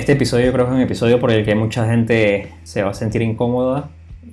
Este episodio creo que es un episodio por el que mucha gente se va a sentir incómoda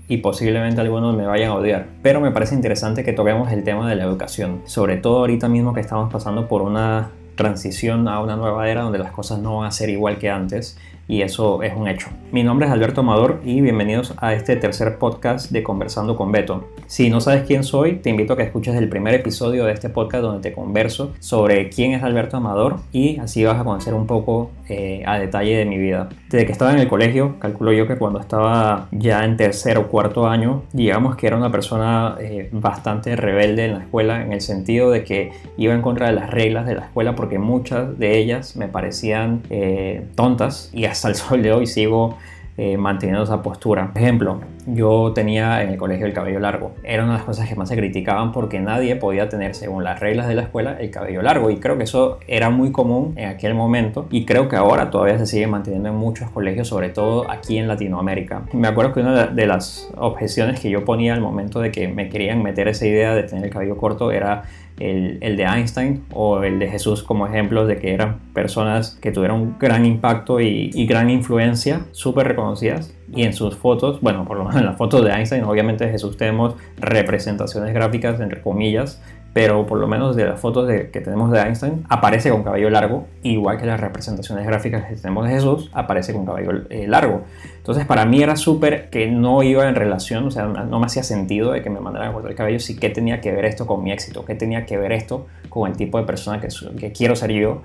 y posiblemente algunos me vayan a odiar. Pero me parece interesante que toquemos el tema de la educación, sobre todo ahorita mismo que estamos pasando por una transición a una nueva era donde las cosas no van a ser igual que antes y eso es un hecho. Mi nombre es Alberto Amador y bienvenidos a este tercer podcast de Conversando con Beto. Si no sabes quién soy, te invito a que escuches el primer episodio de este podcast donde te converso sobre quién es Alberto Amador y así vas a conocer un poco eh, a detalle de mi vida. Desde que estaba en el colegio, calculo yo que cuando estaba ya en tercer o cuarto año, digamos que era una persona eh, bastante rebelde en la escuela en el sentido de que iba en contra de las reglas de la escuela porque muchas de ellas me parecían eh, tontas y hasta el sol de hoy sigo eh, manteniendo esa postura. Por ejemplo, yo tenía en el colegio el cabello largo. Era una de las cosas que más se criticaban porque nadie podía tener, según las reglas de la escuela, el cabello largo. Y creo que eso era muy común en aquel momento. Y creo que ahora todavía se sigue manteniendo en muchos colegios, sobre todo aquí en Latinoamérica. Me acuerdo que una de las objeciones que yo ponía al momento de que me querían meter esa idea de tener el cabello corto era el, de Einstein o el de Jesús como ejemplos de que eran personas que tuvieron gran impacto y, y gran influencia, súper reconocidas. Y en sus fotos, bueno, por lo menos en las fotos de Einstein, obviamente de Jesús tenemos representaciones gráficas, entre comillas, pero por lo menos de las fotos de, que tenemos de Einstein, aparece con cabello largo, igual que las representaciones gráficas que tenemos de Jesús, aparece con cabello eh, largo. Entonces para mí era súper que no iba en relación, o sea, no me hacía sentido de que me mandaran a cortar el cabello, sí que tenía que ver esto con mi éxito, qué tenía que ver esto con el tipo de persona que, que quiero ser yo,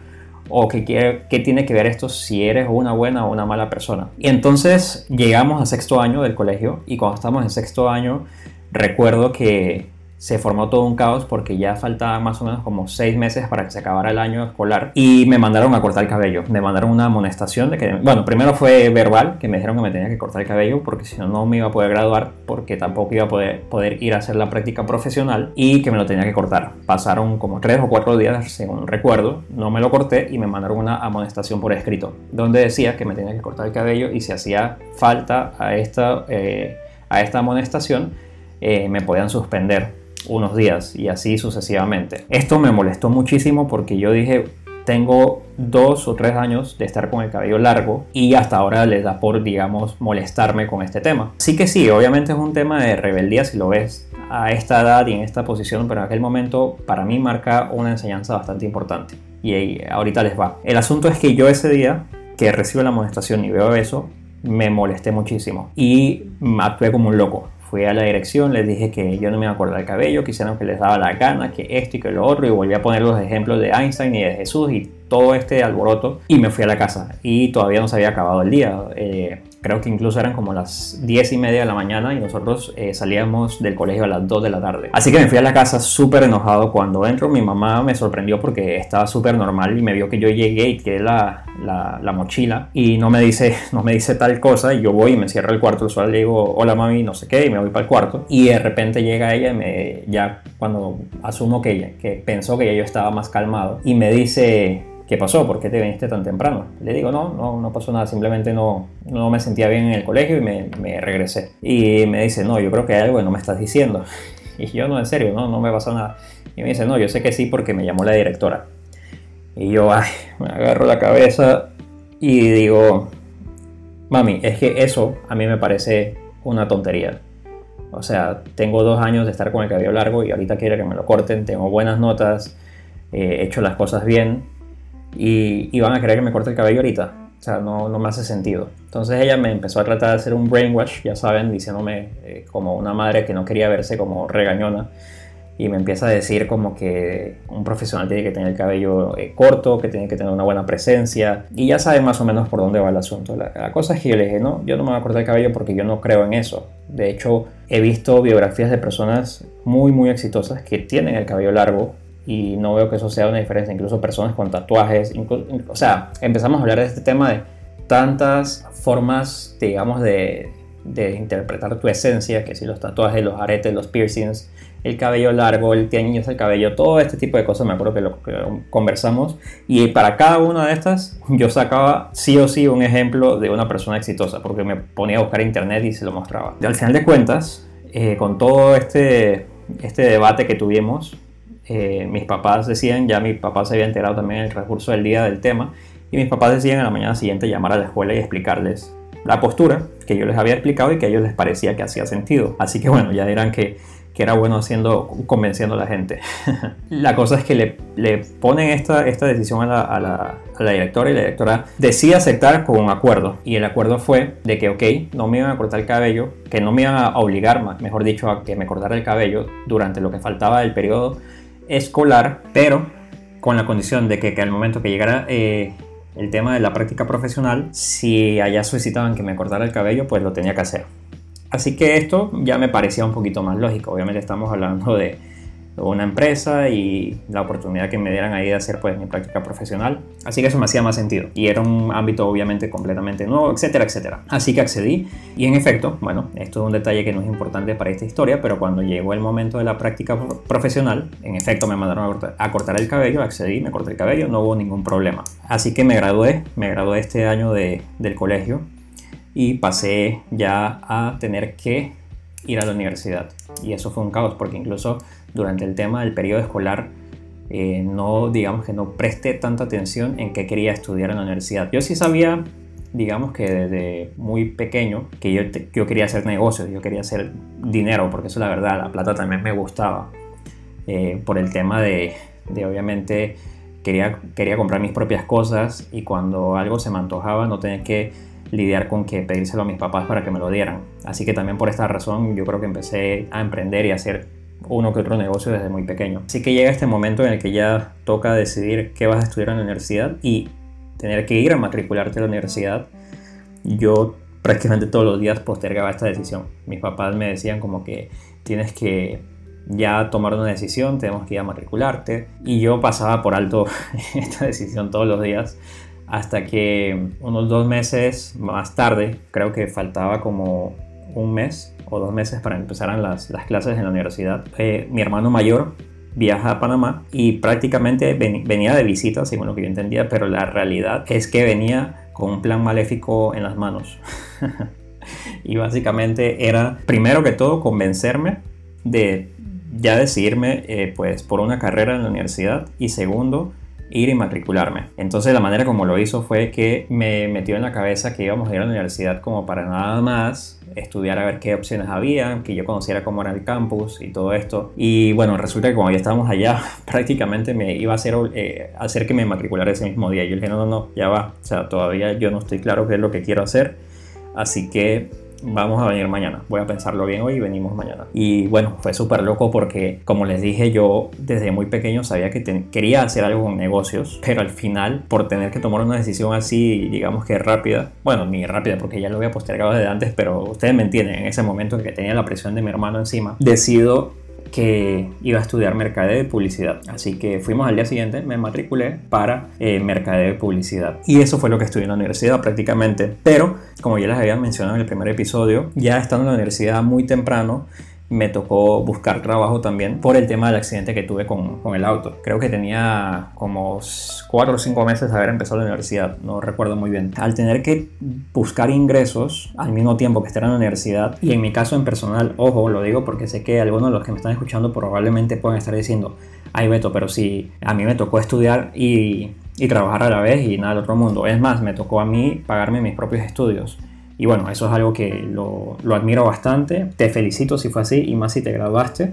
o qué tiene que ver esto si eres una buena o una mala persona. Y entonces llegamos a sexto año del colegio y cuando estamos en sexto año recuerdo que se formó todo un caos porque ya faltaba más o menos como seis meses para que se acabara el año escolar y me mandaron a cortar el cabello. Me mandaron una amonestación de que, bueno, primero fue verbal, que me dijeron que me tenía que cortar el cabello porque si no, no me iba a poder graduar porque tampoco iba a poder, poder ir a hacer la práctica profesional y que me lo tenía que cortar. Pasaron como tres o cuatro días, según recuerdo, no me lo corté y me mandaron una amonestación por escrito donde decía que me tenía que cortar el cabello y si hacía falta a esta, eh, a esta amonestación, eh, me podían suspender unos días y así sucesivamente. Esto me molestó muchísimo porque yo dije, tengo dos o tres años de estar con el cabello largo y hasta ahora les da por, digamos, molestarme con este tema. Sí que sí, obviamente es un tema de rebeldía si lo ves a esta edad y en esta posición, pero en aquel momento para mí marca una enseñanza bastante importante. Y ahorita les va. El asunto es que yo ese día que recibo la amonestación y veo eso, me molesté muchísimo y actué como un loco fui a la dirección, les dije que yo no me acuerdo del cabello, que hicieron que les daba la gana, que esto y que lo otro, y volví a poner los ejemplos de Einstein y de Jesús y todo este alboroto, y me fui a la casa. Y todavía no se había acabado el día. Eh, creo que incluso eran como las 10 y media de la mañana y nosotros eh, salíamos del colegio a las 2 de la tarde. Así que me fui a la casa súper enojado. Cuando entro, mi mamá me sorprendió porque estaba súper normal y me vio que yo llegué y tiré la, la, mochila y no me, dice, no me dice tal cosa. Y yo voy y me cierro el cuarto. Usual le digo, hola mami, no sé qué, y me voy para el cuarto. Y de repente llega ella y me, ya cuando asumo que, ella, que pensó que ya yo estaba más calmado y me dice, ¿qué pasó? ¿Por qué te viniste tan temprano? Le digo, no, no, no pasó nada, simplemente no, no me sentía bien en el colegio y me, me regresé. Y me dice, no, yo creo que hay algo que no me estás diciendo. Y yo, no, en serio, no, no me pasó nada. Y me dice, no, yo sé que sí porque me llamó la directora. Y yo, ay, me agarro la cabeza y digo, mami, es que eso a mí me parece una tontería. O sea, tengo dos años de estar con el cabello largo y ahorita quiero que me lo corten, tengo buenas notas, he hecho las cosas bien y, van a querer que me corte el cabello ahorita. O sea, no, no, me hace sentido. Entonces ella me empezó a tratar de hacer un brainwash, ya saben, diciéndome eh, como una madre que no quería verse como regañona. Y me empieza a decir como que un profesional tiene que tener el cabello eh, corto, que tiene que tener una buena presencia. Y ya saben más o menos por dónde va el asunto. La, la, cosa es que yo le dije, no, yo no me voy a cortar el cabello porque yo no creo en eso. De hecho, he visto biografías de personas muy, muy exitosas que tienen el cabello largo y no veo que eso sea una diferencia, incluso personas con tatuajes, o sea, empezamos a hablar de este tema de tantas formas, digamos, de, de interpretar tu esencia, que si los tatuajes, los aretes, los piercings, el cabello largo, el teñido el cabello, todo este tipo de cosas, me acuerdo que lo conversamos, y para cada una de estas yo sacaba sí o sí un ejemplo de una persona exitosa, porque me ponía a buscar internet y se lo mostraba. Y al final de cuentas, eh, con todo este, este debate que tuvimos, eh, mis papás decían, ya mi papá se había enterado también en el recurso del día del tema, y mis papás decían a la mañana siguiente llamar a la escuela y explicarles la postura que yo les había explicado y que a ellos les parecía que hacía sentido. Así que bueno, ya dirán que, que era bueno haciendo, convenciendo a la gente. la cosa es que le, le ponen esta, esta decisión a la, a, la, a la, directora y la directora decide aceptar con un acuerdo. Y el acuerdo fue de que, ok, no me iban a cortar el cabello, que no me iban a obligar, mejor dicho, a que me cortara el cabello durante lo que faltaba del periodo escolar, pero con la condición de que, al momento que llegara... Eh, el tema de la práctica profesional, si allá solicitaban que me cortara el cabello, pues lo tenía que hacer. Así que esto ya me parecía un poquito más lógico. Obviamente estamos hablando de una empresa y la oportunidad que me dieran ahí de hacer pues mi práctica profesional. Así que eso me hacía más sentido. Y era un ámbito obviamente completamente nuevo, etcétera, etcétera. Así que accedí y en efecto, bueno, esto es un detalle que no es importante para esta historia, pero cuando llegó el momento de la práctica profesional, en efecto me mandaron a cortar, el cabello, accedí, me corté el cabello, no hubo ningún problema. Así que me gradué, me gradué este año de, del colegio y pasé ya a tener que ir a la universidad. Y eso fue un caos porque incluso durante el tema del periodo escolar eh, no, digamos que no presté tanta atención en qué quería estudiar en la universidad. Yo sí sabía, digamos que desde muy pequeño, que yo, yo quería hacer negocios, yo quería hacer dinero, porque eso la verdad, la plata también me gustaba. Eh, por el tema de, de obviamente, quería, quería comprar mis propias cosas y cuando algo se me antojaba no tenía que lidiar con que pedírselo a mis papás para que me lo dieran. Así que también por esta razón yo creo que empecé a emprender y a hacer uno que otro negocio desde muy pequeño. Así que llega este momento en el que ya toca decidir qué vas a estudiar en la universidad y tener que ir a matricularte a la universidad. Yo prácticamente todos los días postergaba esta decisión. Mis papás me decían como que tienes que ya tomar una decisión, tenemos que ir a matricularte. Y yo pasaba por alto esta decisión todos los días hasta que unos dos meses más tarde, creo que faltaba como un mes o dos meses para empezar las, las clases en la universidad. Eh, mi hermano mayor viaja a Panamá y prácticamente venía de visita, según lo que yo entendía, pero la realidad es que venía con un plan maléfico en las manos. y básicamente era, primero que todo, convencerme de ya decidirme eh, pues por una carrera en la universidad y segundo, ir y matricularme. Entonces la manera como lo hizo fue que me metió en la cabeza que íbamos a ir a la universidad como para nada más estudiar a ver qué opciones había, que yo conociera cómo era el campus y todo esto. Y bueno, resulta que como ya estábamos allá, prácticamente me iba a hacer, eh, hacer que me matriculara ese mismo día. Yo le dije, no, no, no, ya va. O sea, todavía yo no estoy claro qué es lo que quiero hacer. Así que vamos a venir mañana. Voy a pensarlo bien hoy y venimos mañana. Y bueno, fue súper loco porque, como les dije, yo desde muy pequeño sabía que quería hacer algo con negocios, pero al final, por tener que tomar una decisión así, digamos que rápida, bueno, ni rápida porque ya lo había postergado desde antes, pero ustedes me entienden, en ese momento que tenía la presión de mi hermano encima, decido que iba a estudiar mercadeo y publicidad. Así que fuimos al día siguiente, me matriculé para eh, mercadeo y publicidad. Y eso fue lo que estudié en la universidad prácticamente. Pero, como ya les había mencionado en el primer episodio, ya estando en la universidad muy temprano, me tocó buscar trabajo también por el tema del accidente que tuve con, con, el auto. Creo que tenía como 4 o 5 meses de haber empezado la universidad, no recuerdo muy bien. Al tener que buscar ingresos al mismo tiempo que estar en la universidad, y en mi caso en personal, ojo, lo digo porque sé que algunos de los que me están escuchando probablemente pueden estar diciendo, ay Beto, pero si a mí me tocó estudiar y, y trabajar a la vez y nada del otro mundo. Es más, me tocó a mí pagarme mis propios estudios. Y bueno, eso es algo que lo, lo, admiro bastante. Te felicito si fue así y más si te graduaste.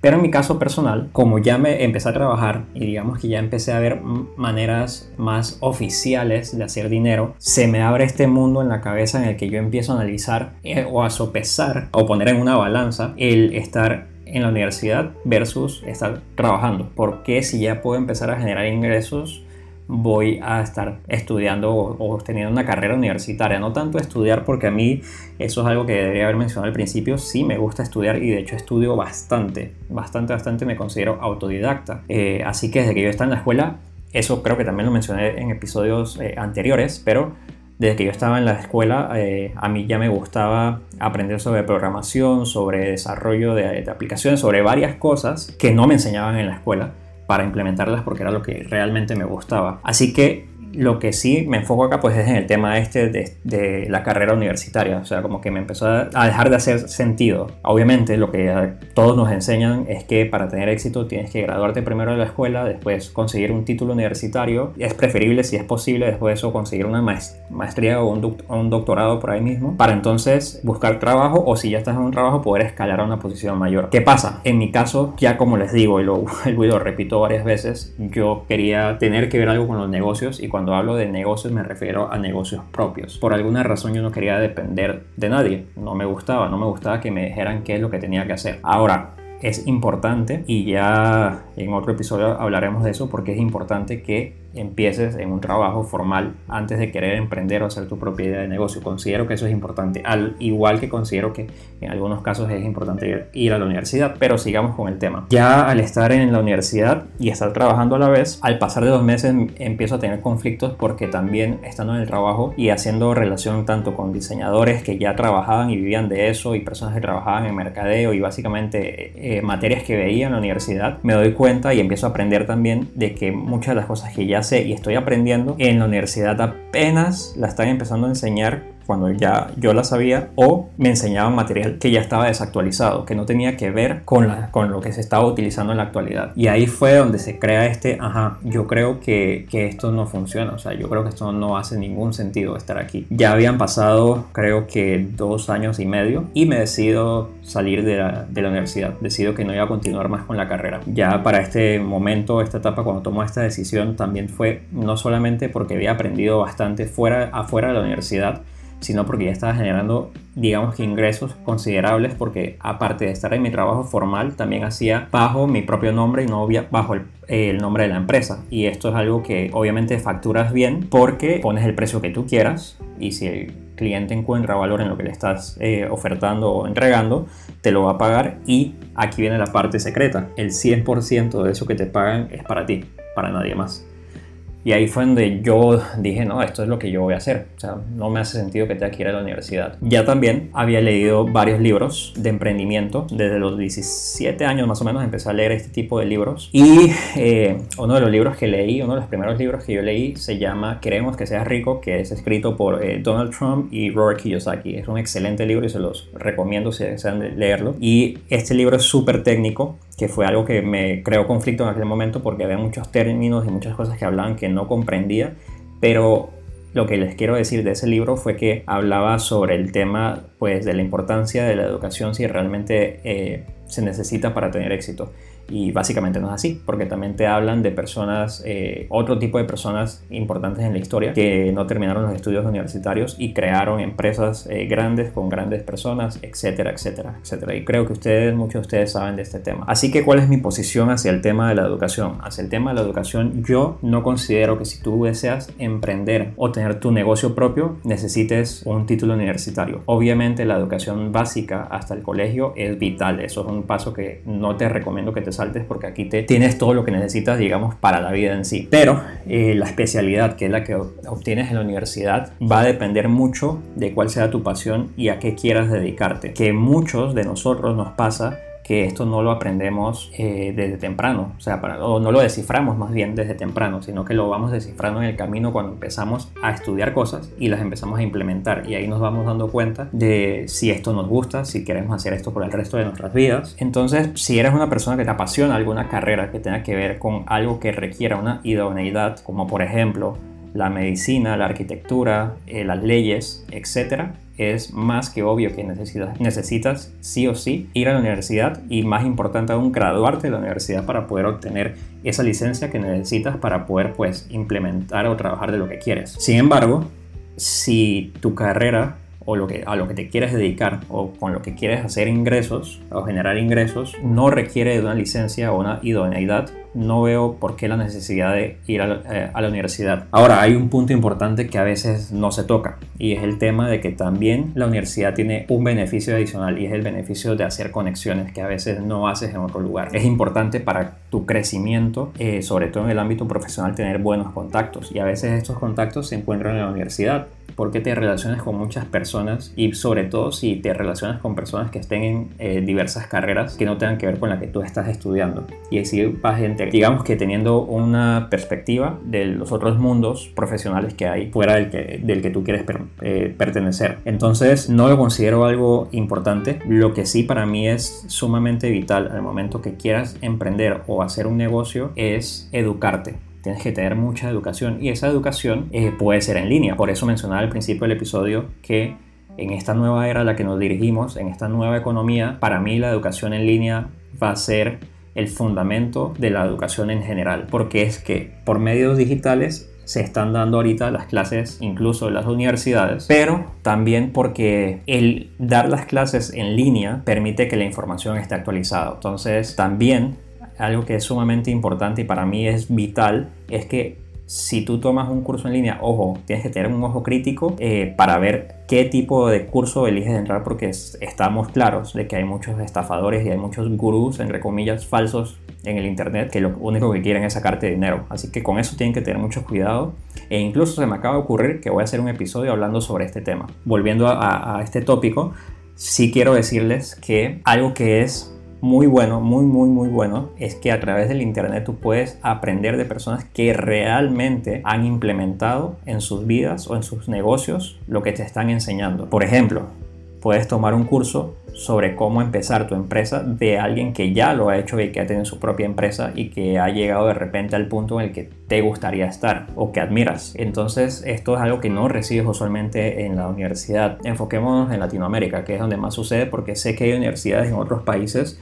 Pero en mi caso personal, como ya me empecé a trabajar y digamos que ya empecé a ver maneras más oficiales de hacer dinero, se me abre este mundo en la cabeza en el que yo empiezo a analizar eh, o a sopesar o poner en una balanza el estar en la universidad versus estar trabajando. Porque si ya puedo empezar a generar ingresos voy a estar estudiando o, teniendo una carrera universitaria. No tanto estudiar porque a mí eso es algo que debería haber mencionado al principio. Sí me gusta estudiar y de hecho estudio bastante, bastante, bastante me considero autodidacta. Eh, así que desde que yo estaba en la escuela, eso creo que también lo mencioné en episodios eh, anteriores, pero desde que yo estaba en la escuela, eh, a mí ya me gustaba aprender sobre programación, sobre desarrollo de, de aplicaciones, sobre varias cosas que no me enseñaban en la escuela para implementarlas porque era lo que realmente me gustaba. Así que lo que sí me enfoco acá pues es en el tema este de, la carrera universitaria, o sea, como que me empezó a dejar de hacer sentido. Obviamente lo que todos nos enseñan es que para tener éxito tienes que graduarte primero de la escuela, después conseguir un título universitario, es preferible si es posible después de eso conseguir una maestría o un, doctorado por ahí mismo, para entonces buscar trabajo o si ya estás en un trabajo poder escalar a una posición mayor. ¿Qué pasa? En mi caso, ya como les digo y lo, lo repito varias veces, yo quería tener que ver algo con los negocios y cuando hablo de negocios me refiero a negocios propios. Por alguna razón yo no quería depender de nadie, no me gustaba, no me gustaba que me dijeran qué es lo que tenía que hacer. Ahora, es importante y ya en otro episodio hablaremos de eso porque es importante que empieces en un trabajo formal antes de querer emprender o hacer tu propia idea de negocio. Considero que eso es importante, al igual que considero que en algunos casos es importante ir a la universidad, pero sigamos con el tema. Ya al estar en la universidad y estar trabajando a la vez, al pasar de dos meses empiezo a tener conflictos porque también estando en el trabajo y haciendo relación tanto con diseñadores que ya trabajaban y vivían de eso y personas que trabajaban en mercadeo y básicamente eh, materias que veía en la universidad, me doy cuenta y empiezo a aprender también de que muchas de las cosas que ya y estoy aprendiendo, en la universidad apenas la están empezando a enseñar cuando ya yo la sabía o me enseñaban material que ya estaba desactualizado, que no tenía que ver con, la, con lo que se estaba utilizando en la actualidad. Y ahí fue donde se crea este, ajá, yo creo que, que esto no funciona, o sea, yo creo que esto no hace ningún sentido estar aquí. Ya habían pasado creo que dos años y medio y me decido salir de la, de la universidad, decido que no iba a continuar más con la carrera. Ya para este momento, esta etapa, cuando tomo esta decisión, también fue no solamente porque había aprendido bastante fuera, afuera de la universidad, sino porque ya estaba generando, digamos que ingresos considerables, porque aparte de estar en mi trabajo formal, también hacía bajo mi propio nombre y no bajo el, nombre de la empresa. Y esto es algo que obviamente facturas bien porque pones el precio que tú quieras y si el cliente encuentra valor en lo que le estás eh, ofertando o entregando, te lo va a pagar y aquí viene la parte secreta. El 100% de eso que te pagan es para ti, para nadie más. Y ahí fue donde yo dije, no, esto es lo que yo voy a hacer. O sea, no me hace sentido que tenga que ir a la universidad. Ya también había leído varios libros de emprendimiento. Desde los 17 años más o menos empecé a leer este tipo de libros. Y eh, uno de los libros que leí, uno de los primeros libros que yo leí, se llama Queremos que seas rico, que es escrito por eh, Donald Trump y Robert Kiyosaki. Es un excelente libro y se los recomiendo si desean leerlo. Y este libro es súper técnico que fue algo que me creó conflicto en aquel momento porque había muchos términos y muchas cosas que hablaban que no comprendía, pero lo que les quiero decir de ese libro fue que hablaba sobre el tema pues de la importancia de la educación si realmente eh, se necesita para tener éxito. Y básicamente no es así, porque también te hablan de personas, eh, otro tipo de personas importantes en la historia que no terminaron los estudios universitarios y crearon empresas eh, grandes con grandes personas, etcétera, etcétera, etcétera. Y creo que ustedes, muchos de ustedes saben de este tema. Así que, ¿cuál es mi posición hacia el tema de la educación? Hacia el tema de la educación, yo no considero que si tú deseas emprender o tener tu negocio propio, necesites un título universitario. Obviamente, la educación básica hasta el colegio es vital. Eso es un paso que no te recomiendo que te porque aquí te tienes todo lo que necesitas, digamos, para la vida en sí. Pero eh, la especialidad, que es la que obtienes en la universidad, va a depender mucho de cuál sea tu pasión y a qué quieras dedicarte. Que muchos de nosotros nos pasa que esto no lo aprendemos eh, desde temprano, o sea, o no lo desciframos más bien desde temprano, sino que lo vamos descifrando en el camino cuando empezamos a estudiar cosas y las empezamos a implementar y ahí nos vamos dando cuenta de si esto nos gusta, si queremos hacer esto por el resto de nuestras vidas. Entonces, si eres una persona que te apasiona alguna carrera que tenga que ver con algo que requiera una idoneidad, como por ejemplo la medicina, la arquitectura, eh, las leyes, etcétera, es más que obvio que necesitas, necesitas sí o sí ir a la universidad y más importante aún graduarte de la universidad para poder obtener esa licencia que necesitas para poder pues implementar o trabajar de lo que quieres. Sin embargo, si tu carrera o lo que, a lo que te quieres dedicar o con lo que quieres hacer ingresos o generar ingresos no requiere de una licencia o una idoneidad, no veo por qué la necesidad de ir a la, eh, a la, universidad. Ahora, hay un punto importante que a veces no se toca y es el tema de que también la universidad tiene un beneficio adicional y es el beneficio de hacer conexiones que a veces no haces en otro lugar. Es importante para tu crecimiento, eh, sobre todo en el ámbito profesional, tener buenos contactos y a veces estos contactos se encuentran en la universidad porque te relacionas con muchas personas y sobre todo si te relacionas con personas que estén en eh, diversas carreras que no tengan que ver con la que tú estás estudiando. Y así vas, digamos que teniendo una perspectiva de los otros mundos profesionales que hay fuera del que, del que tú quieres eh, pertenecer. Entonces no lo considero algo importante. Lo que sí para mí es sumamente vital al momento que quieras emprender o hacer un negocio es educarte tienes que tener mucha educación y esa educación eh, puede ser en línea. Por eso mencionaba al principio del episodio que en esta nueva era a la que nos dirigimos, en esta nueva economía, para mí la educación en línea va a ser el fundamento de la educación en general, porque es que por medios digitales se están dando ahorita las clases incluso en las universidades, pero también porque el dar las clases en línea permite que la información esté actualizada. Entonces también algo que es sumamente importante y para mí es vital es que si tú tomas un curso en línea, ojo, tienes que tener un ojo crítico eh, para ver qué tipo de curso eliges entrar porque estamos claros de que hay muchos estafadores y hay muchos gurús, entre comillas, falsos en el internet que lo único que quieren es sacarte dinero. Así que con eso tienen que tener mucho cuidado. E incluso se me acaba de ocurrir que voy a hacer un episodio hablando sobre este tema. Volviendo a, a este tópico, sí quiero decirles que algo que es muy bueno, muy, muy, muy bueno, es que a través del Internet tú puedes aprender de personas que realmente han implementado en sus vidas o en sus negocios lo que te están enseñando. Por ejemplo, puedes tomar un curso sobre cómo empezar tu empresa de alguien que ya lo ha hecho y que ha tenido su propia empresa y que ha llegado de repente al punto en el que te gustaría estar o que admiras. Entonces esto es algo que no recibes usualmente en la universidad. Enfoquémonos en Latinoamérica, que es donde más sucede porque sé que hay universidades en otros países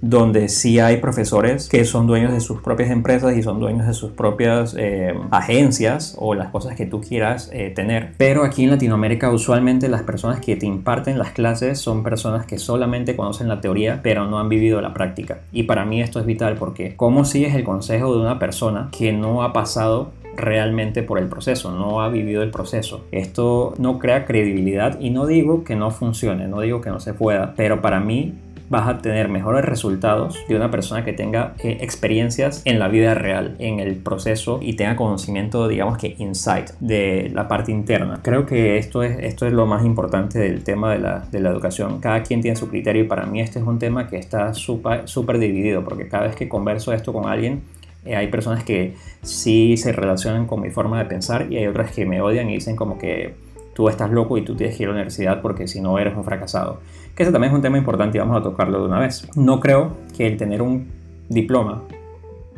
donde sí hay profesores que son dueños de sus propias empresas y son dueños de sus propias eh, agencias o las cosas que tú quieras eh, tener. Pero aquí en Latinoamérica usualmente las personas que te imparten las clases son personas que solamente conocen la teoría pero no han vivido la práctica. Y para mí esto es vital porque ¿cómo sigues el consejo de una persona que no ha pasado realmente por el proceso, no ha vivido el proceso. Esto no crea credibilidad y no digo que no funcione, no digo que no se pueda, pero para mí vas a tener mejores resultados de una persona que tenga eh, experiencias en la vida real, en el proceso y tenga conocimiento, digamos que insight de la parte interna. Creo que esto es, esto es lo más importante del tema de la, de la educación. Cada quien tiene su criterio y para mí este es un tema que está súper dividido porque cada vez que converso esto con alguien eh, hay personas que sí se relacionan con mi forma de pensar y hay otras que me odian y dicen como que tú estás loco y tú tienes que ir a la universidad porque si no eres un fracasado. Que ese también es un tema importante y vamos a tocarlo de una vez. No creo que el tener un diploma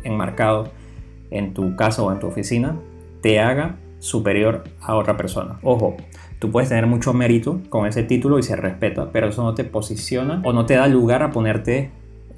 enmarcado en tu casa o en tu oficina te haga superior a otra persona. Ojo, tú puedes tener mucho mérito con ese título y se respeta, pero eso no te posiciona o no te da lugar a ponerte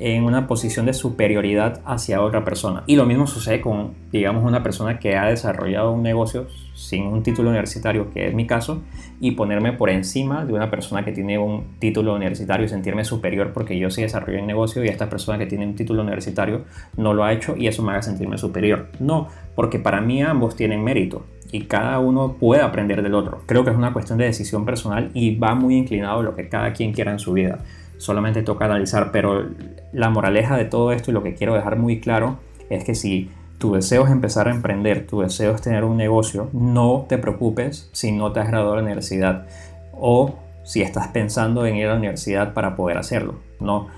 en una posición de superioridad hacia otra persona. Y lo mismo sucede con, digamos, una persona que ha desarrollado un negocio sin un título universitario, que es mi caso, y ponerme por encima de una persona que tiene un título universitario y sentirme superior porque yo sí desarrollé un negocio y esta persona que tiene un título universitario no lo ha hecho y eso me haga sentirme superior. No, porque para mí ambos tienen mérito y cada uno puede aprender del otro. Creo que es una cuestión de decisión personal y va muy inclinado a lo que cada quien quiera en su vida solamente toca analizar, pero la moraleja de todo esto y lo que quiero dejar muy claro es que si tu deseo es empezar a emprender, tu deseo es tener un negocio, no te preocupes si no te has graduado de la universidad o si estás pensando en ir a la universidad para poder hacerlo. No,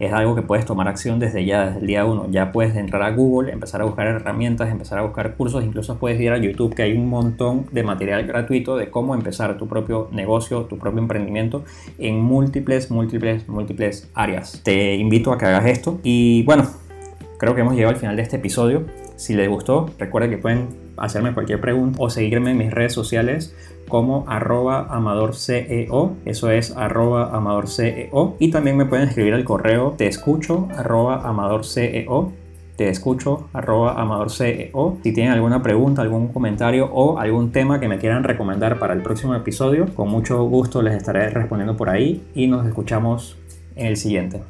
es algo que puedes tomar acción desde ya, desde el día uno. Ya puedes entrar a Google, empezar a buscar herramientas, empezar a buscar cursos, incluso puedes ir a YouTube, que hay un montón de material gratuito de cómo empezar tu propio negocio, tu propio emprendimiento en múltiples, múltiples, múltiples áreas. Te invito a que hagas esto y bueno, creo que hemos llegado al final de este episodio. Si les gustó, recuerda que pueden hacerme cualquier pregunta o seguirme en mis redes sociales como arroba amadorceo, eso es arroba amadorceo. Y también me pueden escribir al correo te escucho arroba amadorceo te escucho arroba amadorceo. Si tienen alguna pregunta, algún comentario o algún tema que me quieran recomendar para el próximo episodio, con mucho gusto les estaré respondiendo por ahí y nos escuchamos en el siguiente.